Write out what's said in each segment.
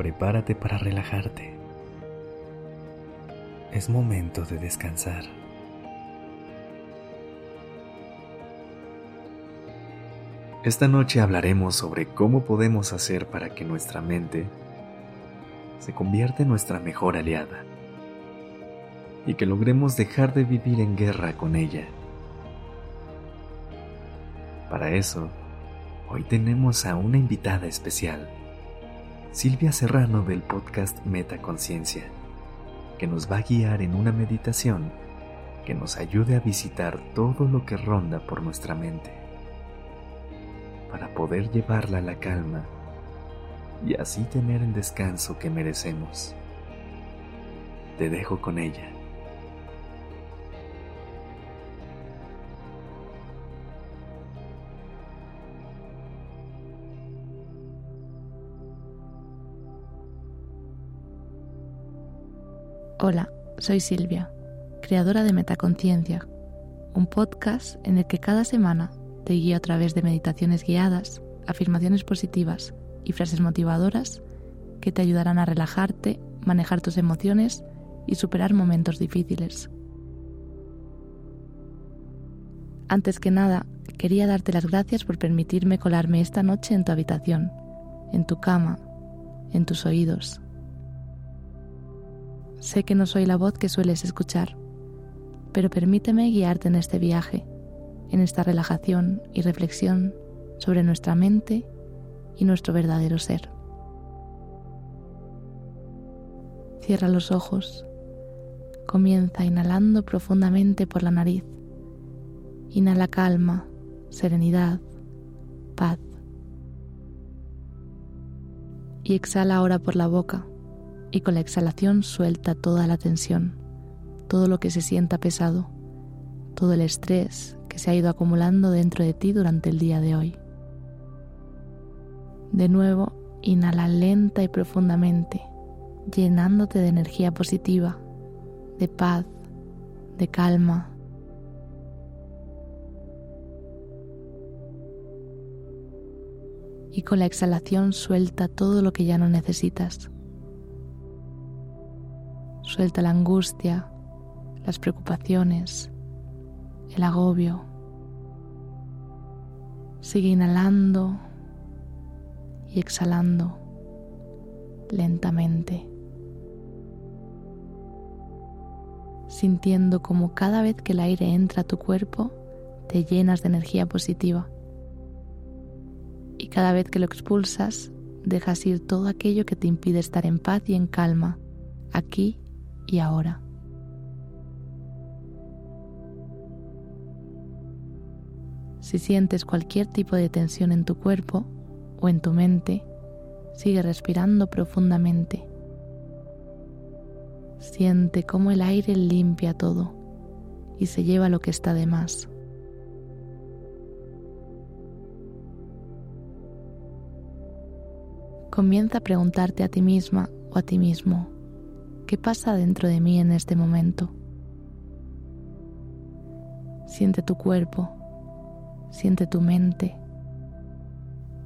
Prepárate para relajarte. Es momento de descansar. Esta noche hablaremos sobre cómo podemos hacer para que nuestra mente se convierta en nuestra mejor aliada y que logremos dejar de vivir en guerra con ella. Para eso, hoy tenemos a una invitada especial Silvia Serrano del podcast Metaconciencia, que nos va a guiar en una meditación que nos ayude a visitar todo lo que ronda por nuestra mente, para poder llevarla a la calma y así tener el descanso que merecemos. Te dejo con ella. Hola, soy Silvia, creadora de Metaconciencia, un podcast en el que cada semana te guío a través de meditaciones guiadas, afirmaciones positivas y frases motivadoras que te ayudarán a relajarte, manejar tus emociones y superar momentos difíciles. Antes que nada, quería darte las gracias por permitirme colarme esta noche en tu habitación, en tu cama, en tus oídos Sé que no soy la voz que sueles escuchar, pero permíteme guiarte en este viaje, en esta relajación y reflexión sobre nuestra mente y nuestro verdadero ser. Cierra los ojos. Comienza inhalando profundamente por la nariz. Inhala calma, serenidad, paz. Y exhala ahora por la boca y con la exhalación suelta toda la tensión, todo lo que se sienta pesado, todo el estrés que se ha ido acumulando dentro de ti durante el día de hoy. De nuevo, inhala lenta y profundamente, llenándote de energía positiva, de paz, de calma. Y con la exhalación suelta todo lo que ya no necesitas Suelta la angustia, las preocupaciones, el agobio. Sigue inhalando y exhalando lentamente, sintiendo como cada vez que el aire entra a tu cuerpo te llenas de energía positiva y cada vez que lo expulsas dejas ir todo aquello que te impide estar en paz y en calma aquí y ahora. Si sientes cualquier tipo de tensión en tu cuerpo o en tu mente, sigue respirando profundamente. Siente cómo el aire limpia todo y se lleva lo que está de más. Comienza a preguntarte a ti misma o a ti mismo, ¿Qué pasa dentro de mí en este momento? Siente tu cuerpo, siente tu mente,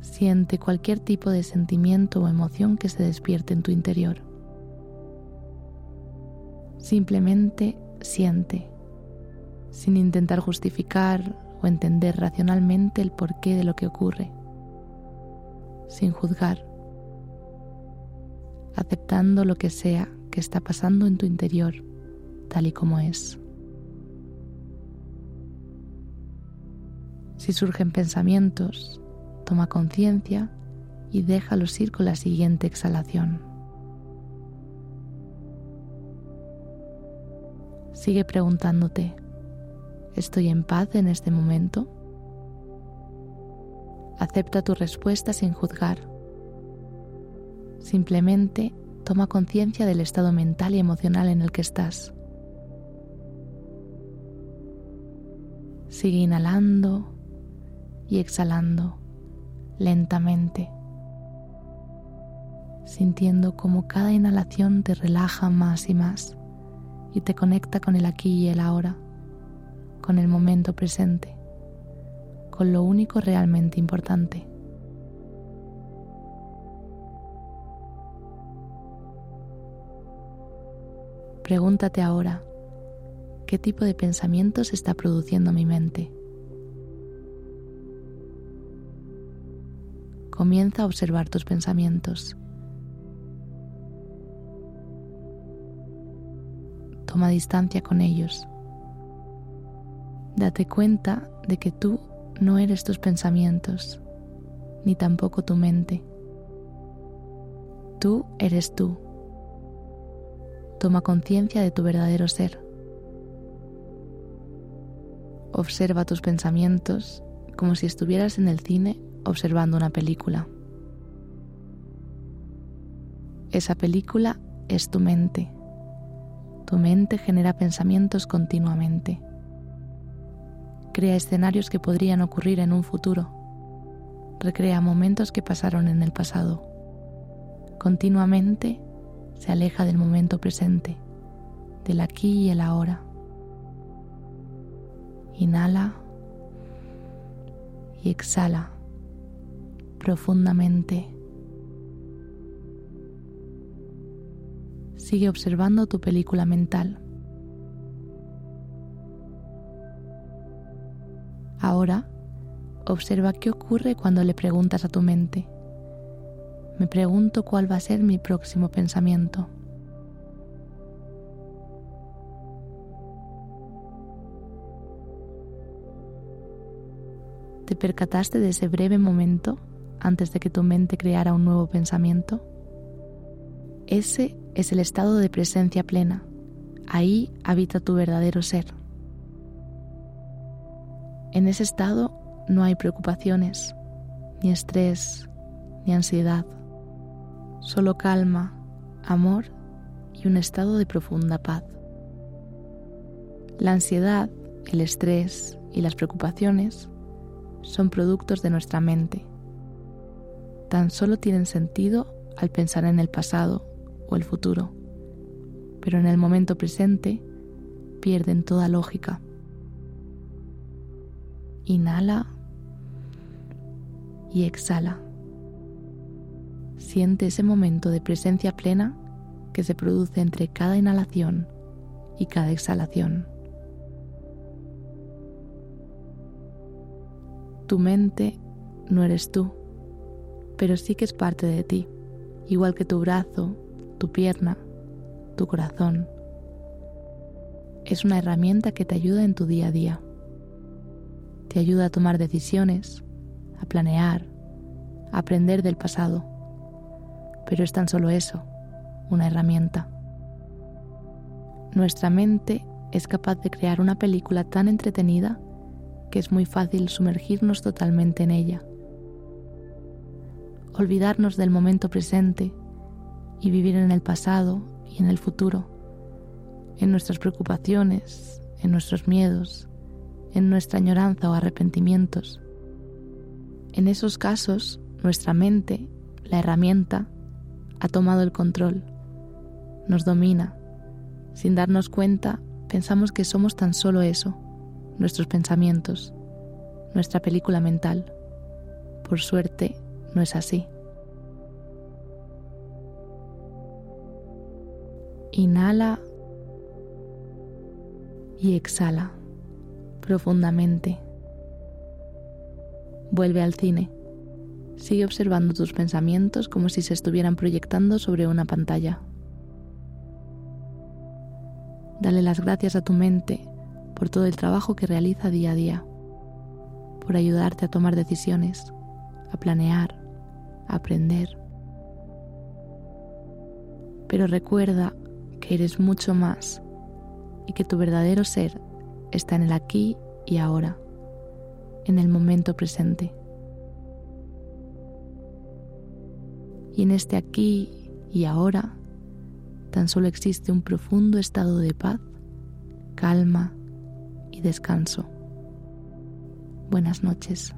siente cualquier tipo de sentimiento o emoción que se despierte en tu interior. Simplemente siente, sin intentar justificar o entender racionalmente el porqué de lo que ocurre, sin juzgar, aceptando lo que sea que está pasando en tu interior tal y como es. Si surgen pensamientos, toma conciencia y déjalos ir con la siguiente exhalación. Sigue preguntándote, ¿estoy en paz en este momento? Acepta tu respuesta sin juzgar. Simplemente toma conciencia del estado mental y emocional en el que estás. Sigue inhalando y exhalando lentamente, sintiendo como cada inhalación te relaja más y más y te conecta con el aquí y el ahora, con el momento presente, con lo único realmente importante. Pregúntate ahora, ¿qué tipo de pensamientos está produciendo mi mente? Comienza a observar tus pensamientos. Toma distancia con ellos. Date cuenta de que tú no eres tus pensamientos, ni tampoco tu mente. Tú eres tú. Toma conciencia de tu verdadero ser. Observa tus pensamientos como si estuvieras en el cine observando una película. Esa película es tu mente. Tu mente genera pensamientos continuamente. Crea escenarios que podrían ocurrir en un futuro. Recrea momentos que pasaron en el pasado. Continuamente se aleja del momento presente, del aquí y el ahora. Inhala y exhala profundamente. Sigue observando tu película mental. Ahora, observa qué ocurre cuando le preguntas a tu mente. Me pregunto cuál va a ser mi próximo pensamiento. ¿Te percataste de ese breve momento antes de que tu mente creara un nuevo pensamiento? Ese es el estado de presencia plena. Ahí habita tu verdadero ser. En ese estado no hay preocupaciones, ni estrés, ni ansiedad, solo calma, amor y un estado de profunda paz. La ansiedad, el estrés y las preocupaciones son productos de nuestra mente tan solo tienen sentido al pensar en el pasado o el futuro, pero en el momento presente pierden toda lógica. Inhala y exhala. Siente ese momento de presencia plena que se produce entre cada inhalación y cada exhalación. Tu mente no eres tú pero sí que es parte de ti, igual que tu brazo, tu pierna, tu corazón. Es una herramienta que te ayuda en tu día a día. Te ayuda a tomar decisiones, a planear, a aprender del pasado. Pero es tan solo eso, una herramienta. Nuestra mente es capaz de crear una película tan entretenida que es muy fácil sumergirnos totalmente en ella olvidarnos del momento presente y vivir en el pasado y en el futuro, en nuestras preocupaciones, en nuestros miedos, en nuestra añoranza o arrepentimientos. En esos casos, nuestra mente, la herramienta, ha tomado el control, nos domina. Sin darnos cuenta, pensamos que somos tan solo eso, nuestros pensamientos, nuestra película mental. Por suerte, no es así. Inhala y exhala profundamente. Vuelve al cine. Sigue observando tus pensamientos como si se estuvieran proyectando sobre una pantalla. Dale las gracias a tu mente por todo el trabajo que realiza día a día, por ayudarte a tomar decisiones, a planear, aprender. Pero recuerda que eres mucho más y que tu verdadero ser está en el aquí y ahora, en el momento presente. Y en este aquí y ahora tan solo existe un profundo estado de paz, calma y descanso. Buenas noches.